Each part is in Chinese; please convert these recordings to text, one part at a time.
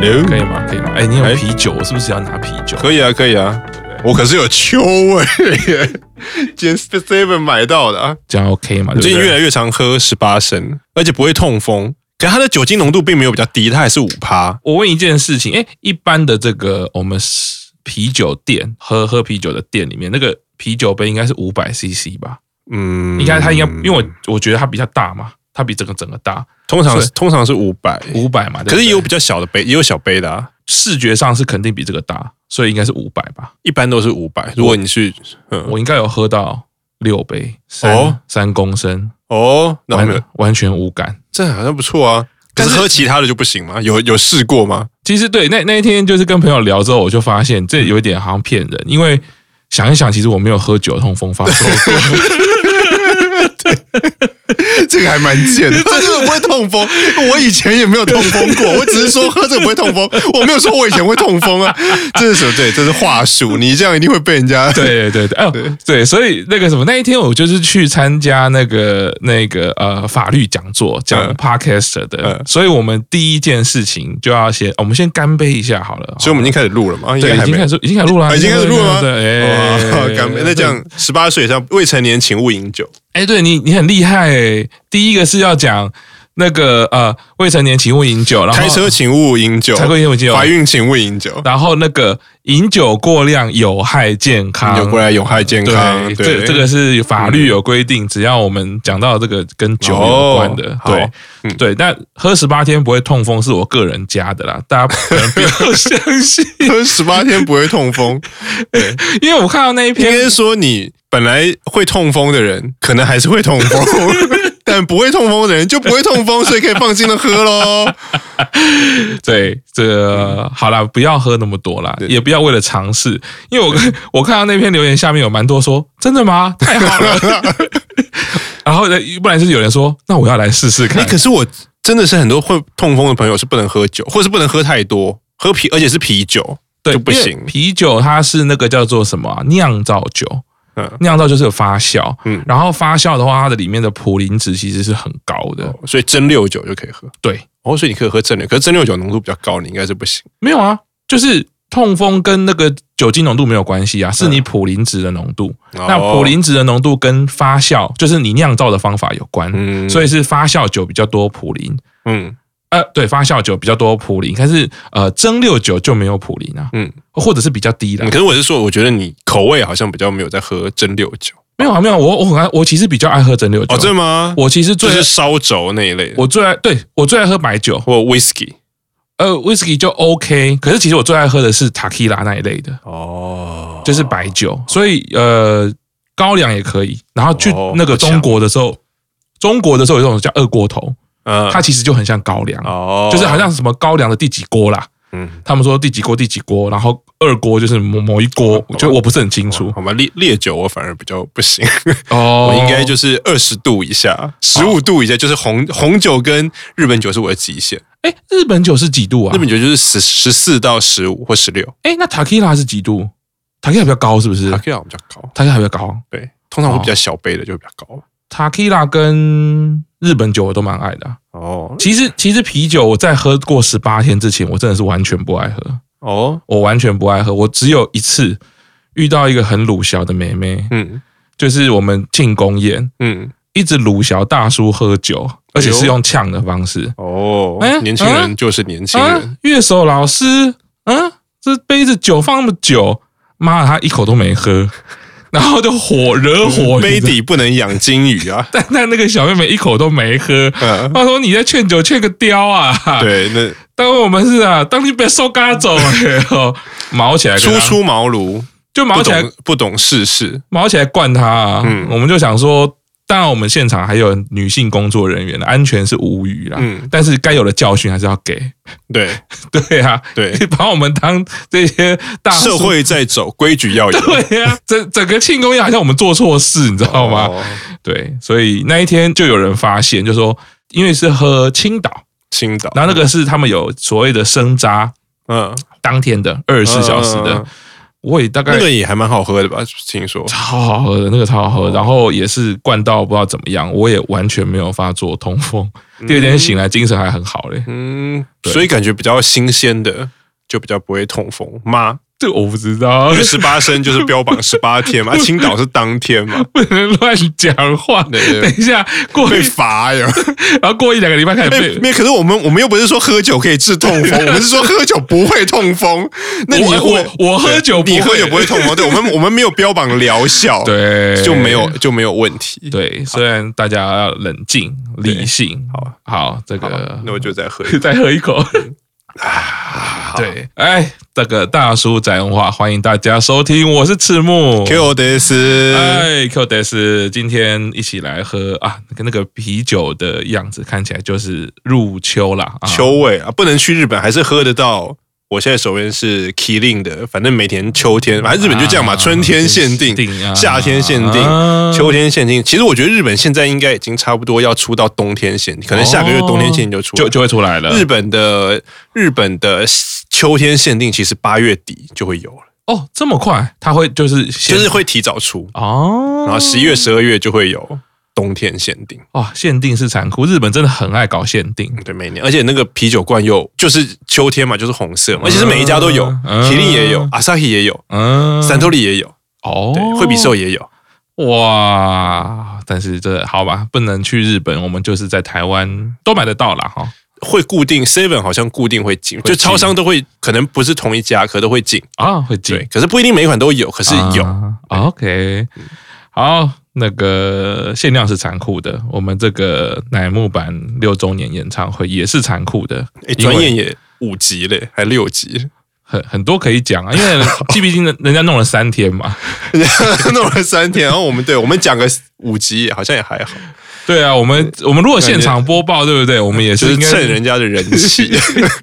，Hello，可以吗？可以吗？哎，你有啤酒，我是不是要拿啤酒？可以啊，可以啊，我可是有秋味耶，今天 Seven 买到的啊，这样 OK 吗？最近越来越常喝十八升，而且不会痛风，可是它的酒精浓度并没有比较低，它还是五趴。我问一件事情，哎，一般的这个我们啤酒店喝喝啤酒的店里面，那个啤酒杯应该是五百 CC 吧？嗯，应该它应该，因为我我觉得它比较大嘛。它比整个整个大，通常通常是五百五百嘛，可是也有比较小的杯，也有小杯的啊。视觉上是肯定比这个大，所以应该是五百吧。一般都是五百。如果你去，我，我应该有喝到六杯，三三公升哦，完完全无感，这好像不错啊。可是喝其他的就不行吗？有有试过吗？其实对，那那一天就是跟朋友聊之后，我就发现这有一点好像骗人，因为想一想，其实我没有喝酒痛风发作过。这个还蛮贱的，喝 这个不会痛风。我以前也没有痛风过，我只是说喝这个不会痛风，我没有说我以前会痛风啊。这是什么？对，这是话术。你这样一定会被人家对 对对，哎对，对，所以那个什么，那一天我就是去参加那个那个呃法律讲座，讲 Podcast 的。所以我们第一件事情就要先，我们先干杯一下好了。所以我们已经开始录了嘛？对，已经开始，已经开始录了，已经开始录了吗？对，哎，干杯。那这样，十八岁以上未成年请勿饮酒。哎，对你，你很厉害哎！第一个是要讲那个呃，未成年请勿饮酒，然后开车请勿饮酒，开车请勿饮酒，怀孕请勿饮酒，然后那个饮酒过量有害健康，饮酒过量有害健康，对，这这个是法律有规定，只要我们讲到这个跟酒有关的，对，对，但喝十八天不会痛风是我个人加的啦，大家可能不要 相信，喝十八天不会痛风，对，因为我看到那一篇，应该说你。本来会痛风的人，可能还是会痛风，但不会痛风的人就不会痛风，所以可以放心的喝喽。对，这个好了，不要喝那么多了，也不要为了尝试，因为我 我看到那篇留言下面有蛮多说真的吗？太好了。然后呢，不然就是有人说，那我要来试试看。可是我真的是很多会痛风的朋友是不能喝酒，或是不能喝太多，喝啤而且是啤酒对就不行。啤酒它是那个叫做什么酿造酒。酿造就是有发酵，嗯，然后发酵的话，它的里面的普林值其实是很高的，所以蒸馏酒就可以喝。对，哦，所以你可以喝蒸馏，可是蒸馏酒浓度比较高，你应该是不行。没有啊，就是痛风跟那个酒精浓度没有关系啊，是你普林值的浓度。那普林值的浓度跟发酵，就是你酿造的方法有关，嗯，所以是发酵酒比较多普林，嗯。呃，对，发酵酒比较多普林，但是呃，蒸馏酒就没有普林啊，嗯，或者是比较低的。可是我是说，我觉得你口味好像比较没有在喝蒸馏酒。没有啊，没有，我我很爱，我其实比较爱喝蒸馏酒。哦，真的吗？我其实最是烧酒那一类的。我最爱，对，我最爱喝白酒或 whisky。呃，whisky 就 OK，可是其实我最爱喝的是 Tequila 那一类的。哦，就是白酒，所以呃，高粱也可以。然后去那个中国的时候，中国的时候有一种叫二锅头。嗯，它其实就很像高粱，哦，就是好像什么高粱的第几锅啦，嗯，他们说第几锅第几锅，然后二锅就是某某一锅，就我不是很清楚。好吧，烈烈酒我反而比较不行，哦，我应该就是二十度以下，十五度以下，就是红红酒跟日本酒是我的极限。哎，日本酒是几度啊？日本酒就是十十四到十五或十六。哎，那塔 q 拉是几度？塔 q 拉比较高是不是？塔 q 拉比较高，塔 q 拉比较高，对，通常会比较小杯的就会比较高。塔 q 拉跟日本酒我都蛮爱的哦。其实其实啤酒我在喝过十八天之前，我真的是完全不爱喝哦。我完全不爱喝，我只有一次遇到一个很鲁小的妹妹，嗯，就是我们庆功宴，嗯，一直鲁小大叔喝酒，而且是用呛的方式哦。哎，年轻人就是年轻人。乐手老师，嗯，这杯子酒放那么久，妈的，他一口都没喝。然后就火惹火，杯底不能养金鱼啊！但 但那个小妹妹一口都没喝。她说：“你在劝酒劝个雕啊！”对，那 当我们是啊，当你被收嘎走，毛起来，初出茅庐，就毛起来，不懂世事，毛起来灌他。嗯，我们就想说。当然，我们现场还有女性工作人员的安全是无虞啦。嗯，但是该有的教训还是要给。对，对啊，对，把我们当这些大社会在走，规矩要有。对呀，整整个庆功宴好像我们做错事，你知道吗？对，所以那一天就有人发现，就说因为是喝青岛，青岛，然后那个是他们有所谓的生渣，嗯，当天的二十四小时的。我也大概那个也还蛮好喝的吧？听说超好喝的，那个超好喝，然后也是灌到不知道怎么样，我也完全没有发作痛风，第二天醒来精神还很好嘞。嗯，所以感觉比较新鲜的就比较不会痛风吗？这我不知道，十八升就是标榜十八天嘛，青岛是当天嘛，不能乱讲话。对对对，等一下过被罚呀，然后过一两个礼拜开始被。没，可是我们我们又不是说喝酒可以治痛风，我们是说喝酒不会痛风。那你我我，我喝酒不会，你喝酒不会痛风？对，我们我们没有标榜疗效，对，就没有就没有问题。对，虽然大家要冷静理性，好好这个，那我就再喝再喝一口。啊，对，哎，这个大叔宅文化，欢迎大家收听，我是赤木，Q 德斯，哎，Q 德斯，今天一起来喝啊，跟那个啤酒的样子看起来就是入秋了，秋味啊，不能去日本还是喝得到。我现在手边是 Kirin 的，反正每年秋天，反正日本就这样嘛，春天限定，夏天限定，秋天限定。其实我觉得日本现在应该已经差不多要出到冬天限定，可能下个月冬天限定就出，就就会出来了。日本的日本的秋天限定其实八月底就会有了。哦，这么快？它会就是就是会提早出哦，然后十一月、十二月就会有。冬天限定哇，限定是残酷。日本真的很爱搞限定，对，每年，而且那个啤酒罐又就是秋天嘛，就是红色嘛，而且是每一家都有，麒麟也有，Asahi 也有，嗯，三得利也有，哦，对，惠比寿也有，哇！但是这好吧，不能去日本，我们就是在台湾都买得到啦。哈。会固定 Seven 好像固定会进，就超商都会，可能不是同一家，可都会进啊，会进，可是不一定每一款都有，可是有。OK，好。那个限量是残酷的，我们这个乃木坂六周年演唱会也是残酷的。哎，转眼也五集嘞，还六集，很很多可以讲啊，因为毕竟人家弄了三天嘛，弄了三天，然后我们对我们讲个五集，好像也还好。对啊，我们我们如果现场播报，对不对？我们也是蹭人家的人气，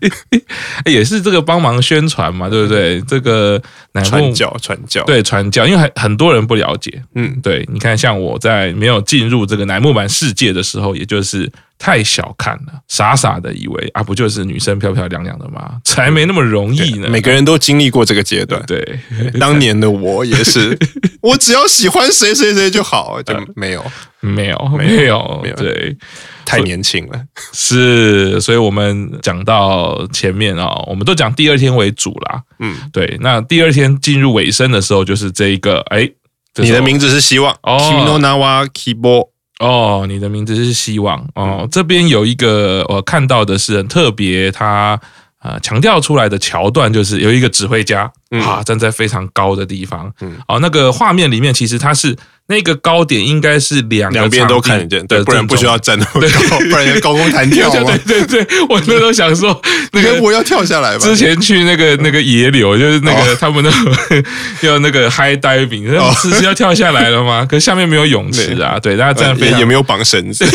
也是这个帮忙宣传嘛，对不对？这个传教传教，对传教，因为很很多人不了解，嗯，对，你看，像我在没有进入这个乃木坂世界的时候，也就是。太小看了，傻傻的以为啊，不就是女生漂漂亮亮的吗？才没那么容易呢。每个人都经历过这个阶段。对，当年的我也是，我只要喜欢谁谁谁就好，就没有，没有，没有，没有。对，太年轻了。是，所以我们讲到前面啊，我们都讲第二天为主啦。嗯，对。那第二天进入尾声的时候，就是这一个，哎，你的名字是希望。哦。哦，你的名字是希望哦。嗯、这边有一个我看到的是很特别，他呃强调出来的桥段就是有一个指挥家、嗯、啊站在非常高的地方，嗯，哦，那个画面里面其实他是。那个高点应该是两两边都看得见，对，不然不需要站那么高，不然高空弹跳嘛。对对对，我那时候想说，那个我要跳下来吧。之前去那个那个野柳，就是那个他们那 要那个 high diving，是是要跳下来了吗？可是下面没有泳池啊，对，大家站飞也没有绑绳子，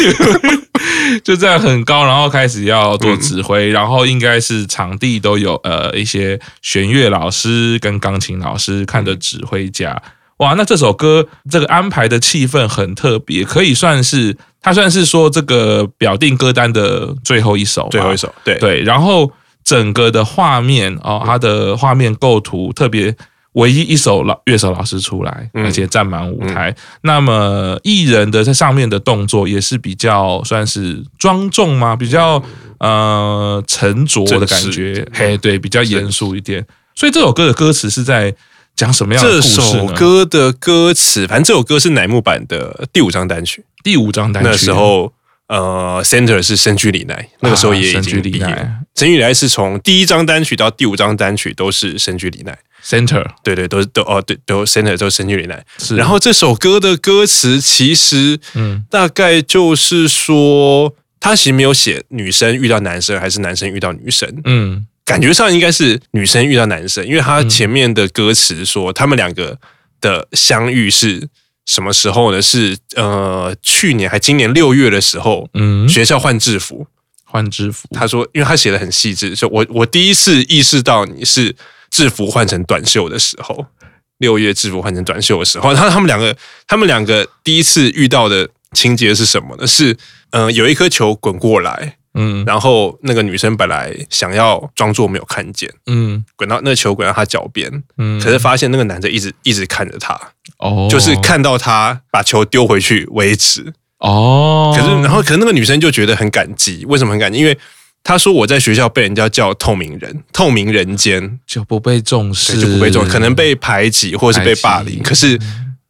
就这样很高，然后开始要做指挥，然后应该是场地都有呃一些弦乐老师跟钢琴老师看着指挥家。哇，那这首歌这个安排的气氛很特别，可以算是它算是说这个表定歌单的最后一首，最后一首，对对。然后整个的画面哦，它的画面构图特别，唯一一首老乐手老师出来，而且站满舞台。嗯、那么艺人的在上面的动作也是比较算是庄重吗？比较呃沉着的感觉，嘿，对，比较严肃一点。所以这首歌的歌词是在。讲什么样的故事？这首歌的歌词，反正这首歌是乃木坂的第五张单曲。第五张单曲那时候，呃，Center 是深居里奈，那个时候也已经毕业。深居里奈是从第一张单曲到第五张单曲都是深居里奈。Center 对对，都都哦对，都 Center 都是深居里奈。是。然后这首歌的歌词其实，嗯，大概就是说，他其实没有写女生遇到男生还是男生遇到女生，嗯。感觉上应该是女生遇到男生，因为他前面的歌词说他们两个的相遇是什么时候呢？是呃去年还今年六月的时候，嗯，学校换制服，换制服。他说，因为他写的很细致，就我我第一次意识到你是制服换成短袖的时候，六月制服换成短袖的时候，他他们两个他们两个第一次遇到的情节是什么呢？是嗯、呃、有一颗球滚过来。嗯，然后那个女生本来想要装作没有看见，嗯，滚到那个球滚到她脚边，嗯，可是发现那个男的一直一直看着她，哦，就是看到她把球丢回去为止，哦，可是然后可是那个女生就觉得很感激，为什么很感激？因为她说我在学校被人家叫透明人，透明人间。就不被重视，就不被重视，可能被排挤或者是被霸凌，可是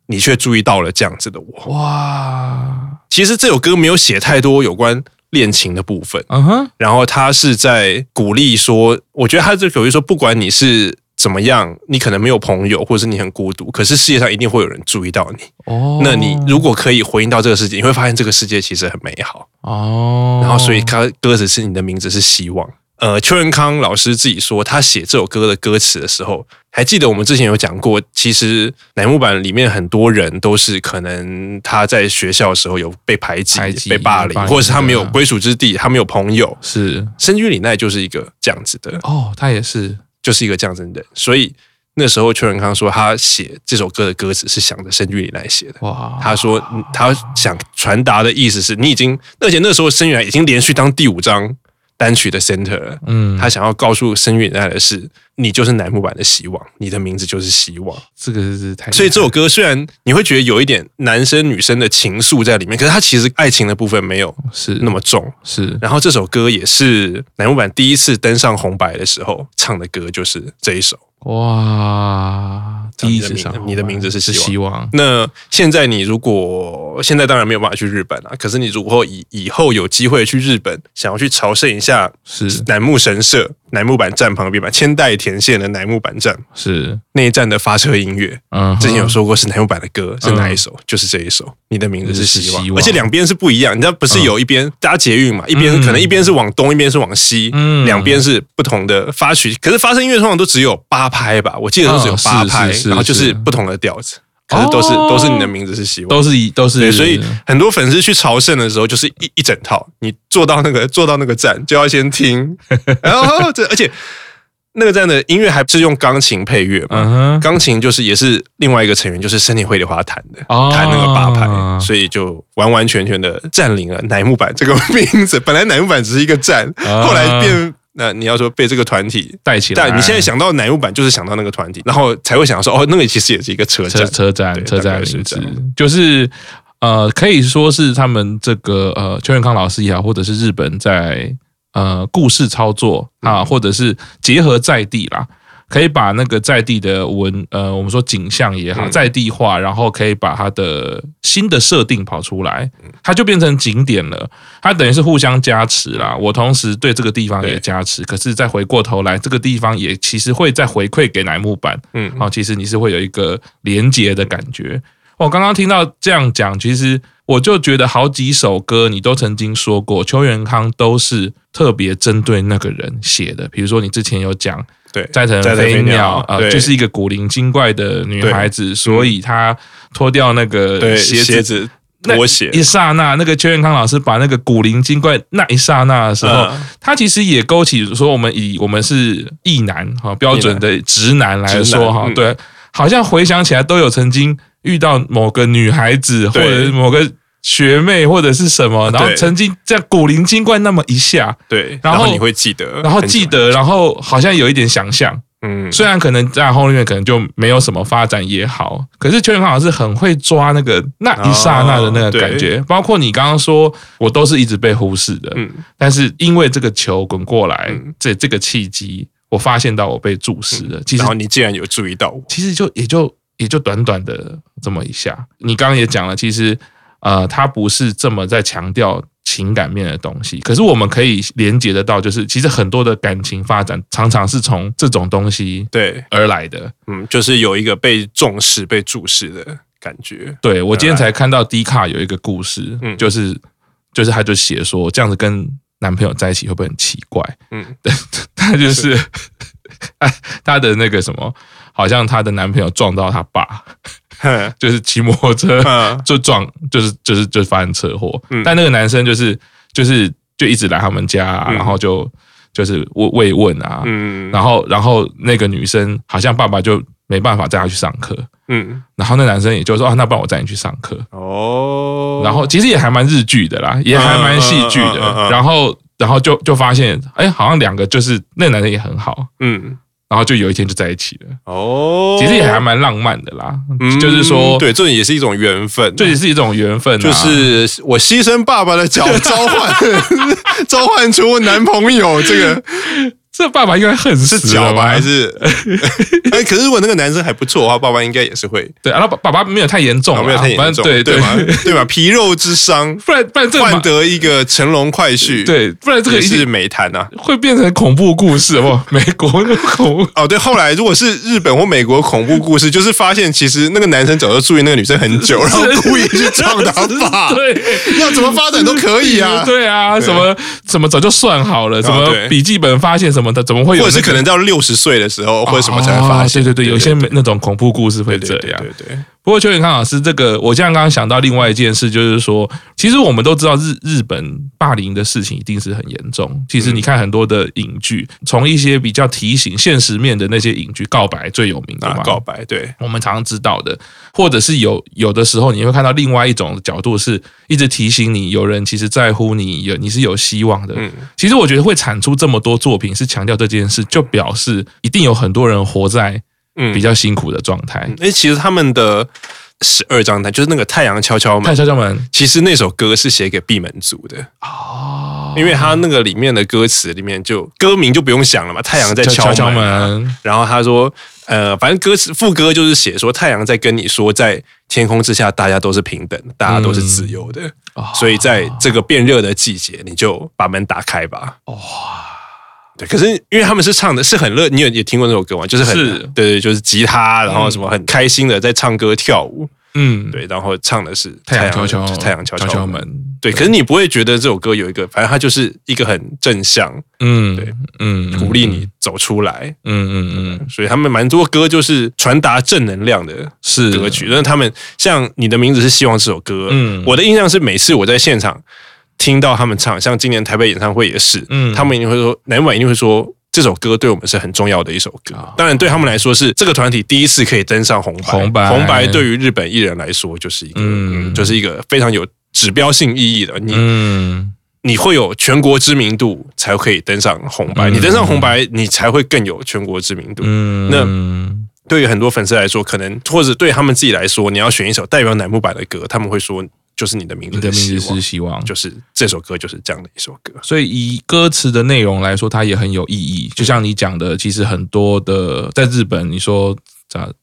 你却注意到了这样子的我，哇，其实这首歌没有写太多有关。恋情的部分，嗯哼，然后他是在鼓励说，我觉得他这鼓励说，不管你是怎么样，你可能没有朋友，或者是你很孤独，可是世界上一定会有人注意到你。哦，那你如果可以回应到这个世界，你会发现这个世界其实很美好。哦，然后所以他歌词是你的名字是希望。呃，邱仁康老师自己说，他写这首歌的歌词的时候，还记得我们之前有讲过，其实乃木坂里面很多人都是可能他在学校的时候有被排挤、被霸凌，或者是他没有归属之地，他没有朋友。是深居里奈就是一个这样子的哦，他也是就是一个这样子的人，所以那时候邱仁康说他写这首歌的歌词是想着深居里奈写的。哇，他说他想传达的意思是你已经，而且那时候深居已经连续当第五张。单曲的 center，嗯，他想要告诉深居里奈的是，你就是乃木坂的希望，你的名字就是希望。这个是太……所以这首歌虽然你会觉得有一点男生女生的情愫在里面，可是它其实爱情的部分没有是那么重。是，然后这首歌也是乃木坂第一次登上红白的时候唱的歌，就是这一首。哇！第一次唱，你的名字是希望。那现在你如果现在当然没有办法去日本了，可是你如果以以后有机会去日本，想要去朝圣一下，是乃木神社。乃木坂站旁边吧，千代田线的乃木坂站是那一站的发车音乐。嗯，之前有说过是乃木坂的歌，是哪一首？就是这一首。你的名字是希望，而且两边是不一样。你知道不是有一边搭捷运嘛？一边可能一边是往东，一边是往西，嗯，两边是不同的发曲。可是发车音乐通常都只有八拍吧？我记得都只有八拍，然后就是不同的调子。可是都是都是你的名字是希望，都是一都是。所以很多粉丝去朝圣的时候，就是一一整套。你坐到那个 坐到那个站，就要先听，然后这而且那个站的音乐还是用钢琴配乐嘛？钢琴就是也是另外一个成员，就是森田绘梨花弹的，弹那个八拍，所以就完完全全的占领了乃木坂这个名字。本来乃木坂只是一个站，后来变。那你要说被这个团体带起来，但你现在想到乃木坂就是想到那个团体，然后才会想到说哦，那个其实也是一个车站，车站，车站名字，就是呃，可以说是他们这个呃邱元康老师也好，或者是日本在呃故事操作啊，或者是结合在地啦。可以把那个在地的文，呃，我们说景象也好，在地化，然后可以把它的新的设定跑出来，它就变成景点了。它等于是互相加持啦。我同时对这个地方也加持，可是再回过头来，这个地方也其实会再回馈给乃木坂。嗯，好，其实你是会有一个连结的感觉。我刚刚听到这样讲，其实我就觉得好几首歌你都曾经说过，邱元康都是特别针对那个人写的。比如说你之前有讲。对，斋藤飞鸟啊，就是一个古灵精怪的女孩子，所以她脱掉那个鞋子，脱鞋。一刹那，那个邱元康老师把那个古灵精怪那一刹那的时候，他其实也勾起说，我们以我们是异男哈标准的直男来说哈，对，好像回想起来都有曾经遇到某个女孩子或者某个。学妹或者是什么，然后曾经在古灵精怪那么一下，对，然后你会记得，然后记得，然后好像有一点想象，嗯，虽然可能在后面可能就没有什么发展也好，可是邱元康老师很会抓那个那一刹那的那个感觉，包括你刚刚说我都是一直被忽视的，嗯，但是因为这个球滚过来，这这个契机，我发现到我被注视了，其实，然后你竟然有注意到我，其实就也就也就短短的这么一下，你刚刚也讲了，其实。呃，他不是这么在强调情感面的东西，可是我们可以连接得到，就是其实很多的感情发展常常是从这种东西对而来的，嗯，就是有一个被重视、被注视的感觉。对，我今天才看到 D 卡有一个故事，嗯，就是就是他就写说这样子跟男朋友在一起会不会很奇怪？嗯，对，他就是 他的那个什么，好像她的男朋友撞到他爸。就是骑摩托车 就撞，就是就是就发生车祸。但那个男生就是就是就一直来他们家，然后就就是慰慰问啊。然后然后那个女生好像爸爸就没办法带她去上课。嗯，然后那男生也就说啊，那不然我带你去上课。哦，然后其实也还蛮日剧的啦，也还蛮戏剧的。然后。然后就就发现，哎，好像两个就是那个男生也很好，嗯。然后就有一天就在一起了。哦，其实也还蛮浪漫的啦，嗯、就是说，对，这也是一种缘分，这也是一种缘分，就是我牺牲爸爸的脚，召唤 召唤出男朋友这个。这爸爸应该很是脚吧？还是？哎，可是如果那个男生还不错的话，爸爸应该也是会对啊。爸爸爸没有太严重，没有太严重，对对吧？对吧？皮肉之伤，不然不然这换得一个乘龙快婿，对，不然这个也是美谈啊，会变成恐怖故事哦。美国的恐怖哦，对，后来如果是日本或美国恐怖故事，就是发现其实那个男生早就注意那个女生很久，然后故意去撞他爸，对，要怎么发展都可以啊，对啊，什么什么早就算好了，什么笔记本发现什么。怎么会有？或者是可能到六十岁的时候，或者什么才会发现？对对对，有些那种恐怖故事会这样。对对。不过邱永康老师，这个我现在刚刚想到另外一件事，就是说，其实我们都知道日日本霸凌的事情一定是很严重。其实你看很多的影剧，从一些比较提醒现实面的那些影剧，《告白》最有名的嘛，《告白》对，我们常常知道的，或者是有有的时候你会看到另外一种角度，是一直提醒你，有人其实在乎你，有你是有希望的。嗯，其实我觉得会产出这么多作品，是强调这件事，就表示一定有很多人活在。嗯，比较辛苦的状态。哎、嗯，其实他们的十二张单就是那个太阳敲敲门，太阳敲敲门。其实那首歌是写给闭门族的哦，因为他那个里面的歌词里面就歌名就不用想了嘛，太阳在敲门，敲敲门。然后他说，呃，反正歌词副歌就是写说太阳在跟你说，在天空之下大家都是平等，大家都是自由的。嗯、所以在这个变热的季节，你就把门打开吧。哇、哦。可是因为他们是唱的是很热，你有也听过那首歌吗？就是很是对对，就是吉他，然后什么很开心的在唱歌跳舞，嗯，对，然后唱的是太阳敲敲太阳敲敲门，对。可是你不会觉得这首歌有一个，反正它就是一个很正向，嗯，对，嗯，鼓励你走出来，嗯嗯嗯。所以他们蛮多歌就是传达正能量的是歌曲，但是他们像你的名字是希望这首歌，嗯，我的印象是每次我在现场。听到他们唱，像今年台北演唱会也是，嗯，他们一定会说，乃木坂一定会说，这首歌对我们是很重要的一首歌。当然，对他们来说是这个团体第一次可以登上红白，红白，红白对于日本艺人来说就是一个，嗯，就是一个非常有指标性意义的。你，嗯，你会有全国知名度才可以登上红白，你登上红白，你才会更有全国知名度。嗯，那对于很多粉丝来说，可能或者对他们自己来说，你要选一首代表乃木坂的歌，他们会说。就是你的名字，你的名字是希望，就是这首歌就是这样的一首歌。所以以歌词的内容来说，它也很有意义。就像你讲的，其实很多的在日本，你说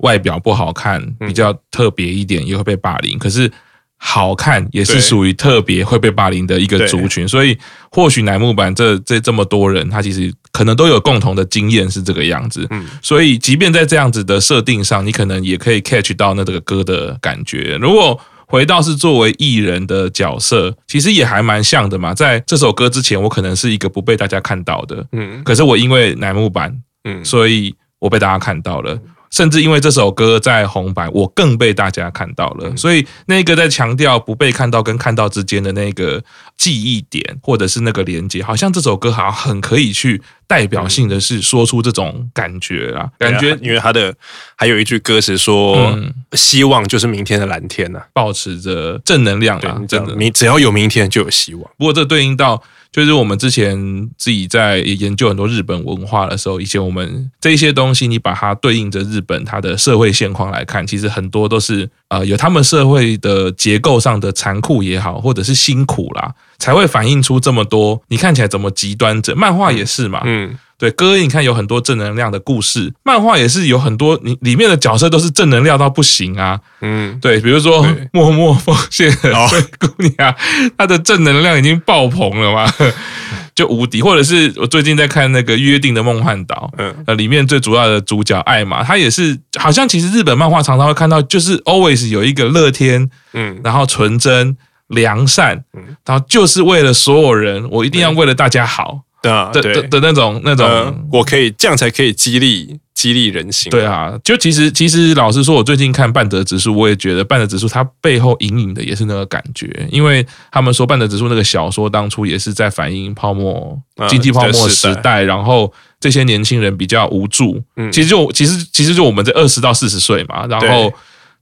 外表不好看，比较特别一点，也会被霸凌。可是好看也是属于特别会被霸凌的一个族群。所以或许乃木坂这这这么多人，他其实可能都有共同的经验是这个样子。所以即便在这样子的设定上，你可能也可以 catch 到那这个歌的感觉。如果回到是作为艺人的角色，其实也还蛮像的嘛。在这首歌之前，我可能是一个不被大家看到的，嗯，可是我因为乃木坂，嗯，所以我被大家看到了。甚至因为这首歌在红白，我更被大家看到了。所以那个在强调不被看到跟看到之间的那个记忆点，或者是那个连接，好像这首歌好像很可以去代表性的是说出这种感觉啊，感觉因为他的还有一句歌词说，希望就是明天的蓝天呐，保持着正能量啊，真的，你只要有明天就有希望。不过这对应到。就是我们之前自己在研究很多日本文化的时候，以前我们这些东西，你把它对应着日本它的社会现况来看，其实很多都是呃有他们社会的结构上的残酷也好，或者是辛苦啦，才会反映出这么多。你看起来怎么极端者？漫画也是嘛，嗯。对，歌你看有很多正能量的故事，漫画也是有很多，你里面的角色都是正能量到不行啊。嗯，对，比如说默默奉献的灰姑娘，她的正能量已经爆棚了嘛，就无敌。或者是我最近在看那个《约定的梦幻岛》，嗯，呃，里面最主要的主角艾玛，她也是好像其实日本漫画常常会看到，就是 always 有一个乐天，嗯，然后纯真良善，嗯，然后就是为了所有人，我一定要为了大家好。的的的的那种那种，我可以这样才可以激励激励人心。对啊，就其实其实老实说，我最近看半泽直树，我也觉得半泽直树他背后隐隐的也是那个感觉，因为他们说半泽直树那个小说当初也是在反映泡沫经济泡沫时代，然后这些年轻人比较无助。嗯，其实就其实其实就我们这二十到四十岁嘛，然后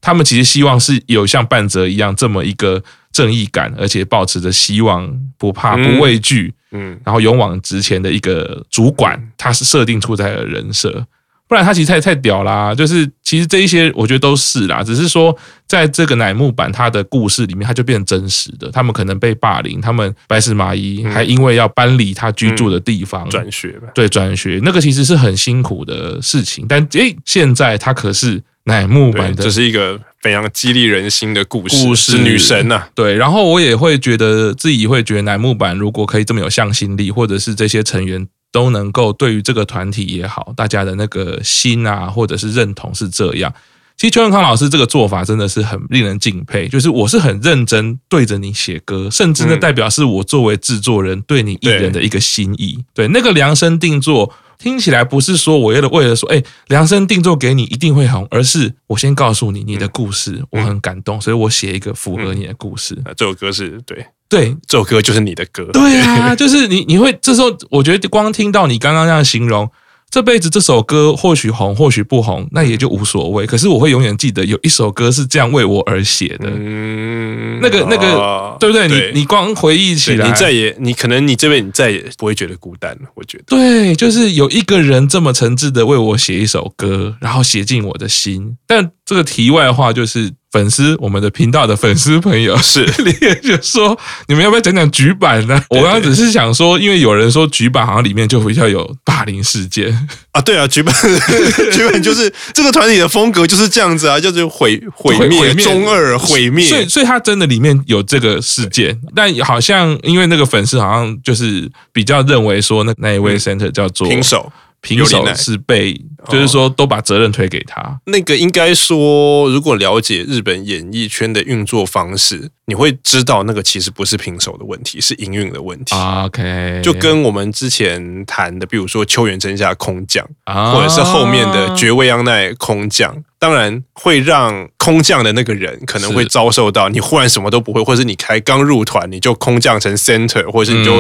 他们其实希望是有像半泽一样这么一个正义感，而且抱持着希望，不怕不畏惧。嗯，然后勇往直前的一个主管，他是设定出在的人设。不然他其实太太屌啦，就是其实这一些我觉得都是啦，只是说在这个乃木坂他的故事里面，他就变成真实的。他们可能被霸凌，他们白石麻衣还因为要搬离他居住的地方转学吧，对，转学那个其实是很辛苦的事情。但诶，现在他可是乃木坂的，这是一个非常激励人心的故事，故事是女神呐、啊。对，然后我也会觉得自己会觉得乃木坂如果可以这么有向心力，或者是这些成员。都能够对于这个团体也好，大家的那个心啊，或者是认同是这样。其实邱永康老师这个做法真的是很令人敬佩，就是我是很认真对着你写歌，甚至呢代表是我作为制作人对你艺人的一个心意。对，对那个量身定做。听起来不是说我为了为了说，哎，量身定做给你一定会红，而是我先告诉你你的故事，我很感动，所以我写一个符合你的故事。这首歌是对对，这首歌就是你的歌。对啊，就是你你会这时候，我觉得光听到你刚刚这样形容。这辈子这首歌或许红，或许不红，那也就无所谓。可是我会永远记得有一首歌是这样为我而写的。嗯，那个那个，哦、对不对？对你你光回忆起来，你再也你可能你这辈子你再也不会觉得孤单了。我觉得，对，就是有一个人这么诚挚的为我写一首歌，然后写进我的心。但这个题外话就是。粉丝，我们的频道的粉丝朋友是，就说，你们要不要讲讲局版呢？我刚刚只是想说，因为有人说局版好像里面就比较有霸凌事件。啊，对啊，局版 局版就是这个团体的风格就是这样子啊，就是毁毁灭中二毁灭，所以所以他真的里面有这个事件，但好像因为那个粉丝好像就是比较认为说那那一位 center 叫做平手。平手是被，就是说都把责任推给他。那个应该说，如果了解日本演艺圈的运作方式，你会知道那个其实不是平手的问题，是营运的问题。OK，就跟我们之前谈的，比如说秋元真夏空降，或者是后面的绝味央奈空降。当然会让空降的那个人可能会遭受到你忽然什么都不会，或者是你才刚入团你就空降成 center，或者是你就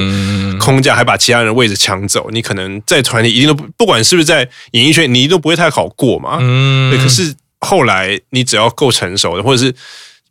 空降还把其他人的位置抢走，你可能在团里一定都不，不管是不是在演艺圈，你都不会太好过嘛。对，可是后来你只要够成熟的，或者是。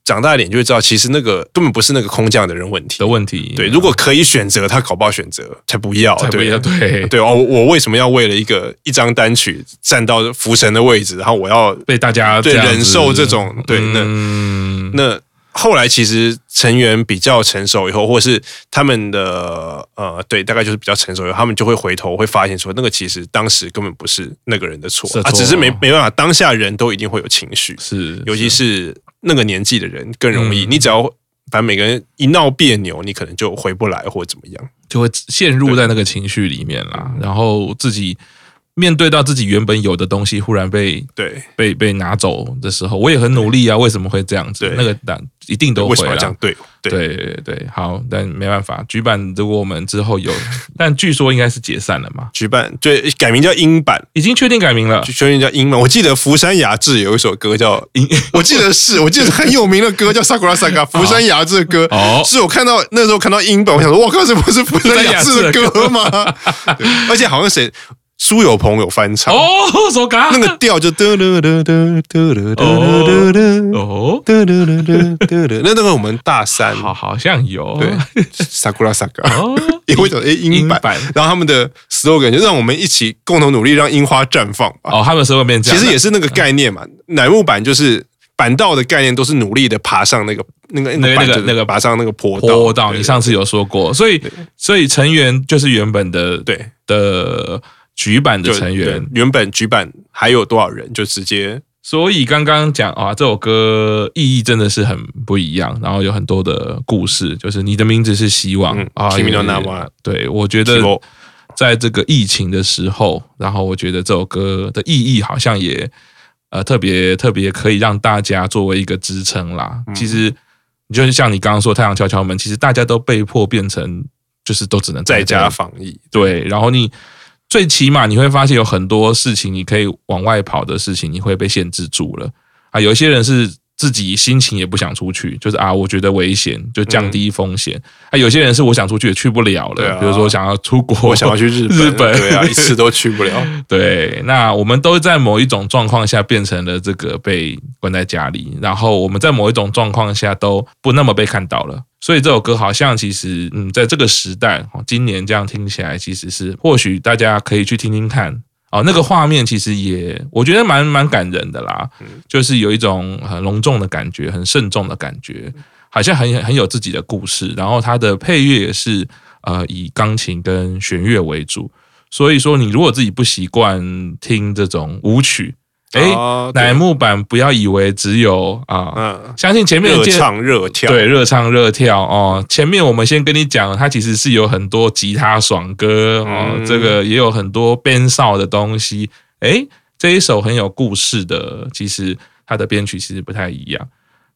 长大一点就会知道，其实那个根本不是那个空降的人问题的问题。对，如果可以选择，他搞不好选择才不要。才不要。对对哦，我为什么要为了一个一张单曲站到福神的位置，然后我要被大家对忍受这种对那、嗯、那后来其实成员比较成熟以后，或是他们的呃对，大概就是比较成熟以后，他们就会回头会发现说，那个其实当时根本不是那个人的错啊，只是没没办法，当下人都一定会有情绪，是尤其是。那个年纪的人更容易，嗯、你只要反正每个人一闹别扭，你可能就回不来或怎么样，就会陷入在那个情绪里面啦。然后自己面对到自己原本有的东西忽然被对被被拿走的时候，我也很努力啊，为什么会这样子？那个胆一定都会这样对。对对对，好，但没办法，举办如果我们之后有，但据说应该是解散了嘛。举办对改名叫英版，已经确定改名了，确定叫英版。我记得福山雅治有一首歌叫英，我记得是我记得很有名的歌叫《Sakura Saga 》，福山雅治的歌。哦，是我看到那时候看到英版，我想说，我靠，这不是福山雅治的歌吗？而且好像谁。苏有朋有翻唱。哦，手嘎那个调就哒哒哒哒哒哒哒哒哒哦，哒哒哒哒哒哒，那那个我们大三。好好像有。对，Sakura Saga 也会讲诶樱坂，然后他们的 slogan 就让我们一起共同努力，让樱花绽放吧。哦，他们的 slogan 其实也是那个概念嘛，乃木坂就是板道的概念，都是努力的爬上那个那个那个那个爬上那个坡坡道。你上次有说过，所以所以成员就是原本的对。的。櫸坂的成员，原本局版还有多少人？就直接，所以刚刚讲啊，这首歌意义真的是很不一样，然后有很多的故事，就是你的名字是希望啊，对，我觉得在这个疫情的时候，然后我觉得这首歌的意义好像也呃特别特别可以让大家作为一个支撑啦。其实，就是像你刚刚说太阳敲敲门，其实大家都被迫变成就是都只能在家防疫，对，然后你。最起码你会发现有很多事情你可以往外跑的事情，你会被限制住了啊！有些人是自己心情也不想出去，就是啊，我觉得危险，就降低风险。啊，有些人是我想出去也去不了了，比如说想要出国，我想要去日本，日本对啊，一次都去不了。对，那我们都在某一种状况下变成了这个被关在家里，然后我们在某一种状况下都不那么被看到了。所以这首歌好像其实，嗯，在这个时代，今年这样听起来，其实是或许大家可以去听听看。哦，那个画面其实也我觉得蛮蛮感人的啦，就是有一种很隆重的感觉，很慎重的感觉，好像很很有自己的故事。然后它的配乐也是呃以钢琴跟弦乐为主，所以说你如果自己不习惯听这种舞曲。哎，乃木坂不要以为只有啊，嗯，相信前面热唱热跳，对，热唱热跳哦。前面我们先跟你讲，它其实是有很多吉他爽歌哦，嗯、这个也有很多编哨的东西。哎，这一首很有故事的，其实它的编曲其实不太一样。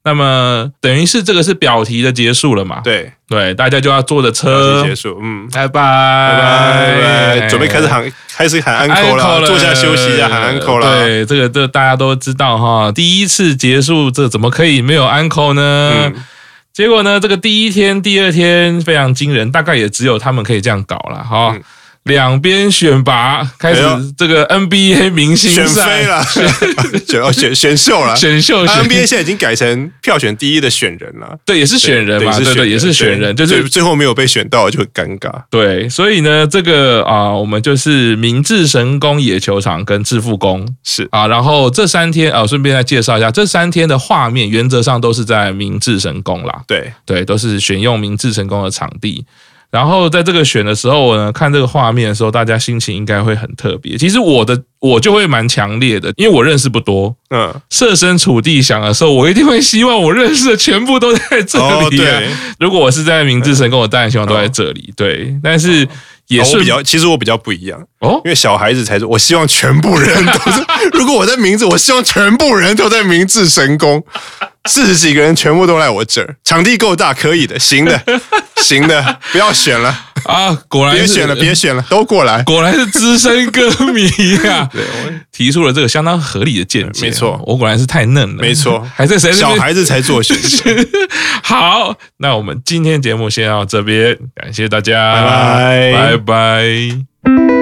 那么等于是这个是表题的结束了嘛？对对，大家就要坐着车结束，嗯，拜拜拜拜，准备开始喊，开始喊安可了，坐下休息一下，喊安可了。对，这个这大家都知道哈，第一次结束，这怎么可以没有安可呢？结果呢，这个第一天、第二天非常惊人，大概也只有他们可以这样搞了哈。两边选拔开始，这个 NBA 明星赛。选飞了，选选选秀了，选秀。NBA 现在已经改成票选第一的选人了，对，也是选人嘛，对对，也是选人，就是最后没有被选到就很尴尬。对，所以呢，这个啊，我们就是明治神宫野球场跟致富宫。是。啊，然后这三天啊，顺便再介绍一下，这三天的画面原则上都是在明治神宫啦，对。对，都是选用明治神宫的场地。然后在这个选的时候呢，看这个画面的时候，大家心情应该会很特别。其实我的我就会蛮强烈的，因为我认识不多。嗯，设身处地想的时候，我一定会希望我认识的全部都在这里啊。哦，对，如果我是在明治神跟，我当然希望都在这里。对，但是也是比较，其实我比较不一样哦，因为小孩子才是，我希望全部人都是。如果我在明治，我希望全部人都在明治神宫。四十几个人全部都来我这儿，场地够大，可以的，行的，行的，不要选了啊！果然别选了，别选了，都过来，果然是资深歌迷呀！对，我提出了这个相当合理的见解，没错，我果然是太嫩了，没错，还在谁？小孩子才做选择。好，那我们今天节目先到这边，感谢大家，拜拜，拜拜。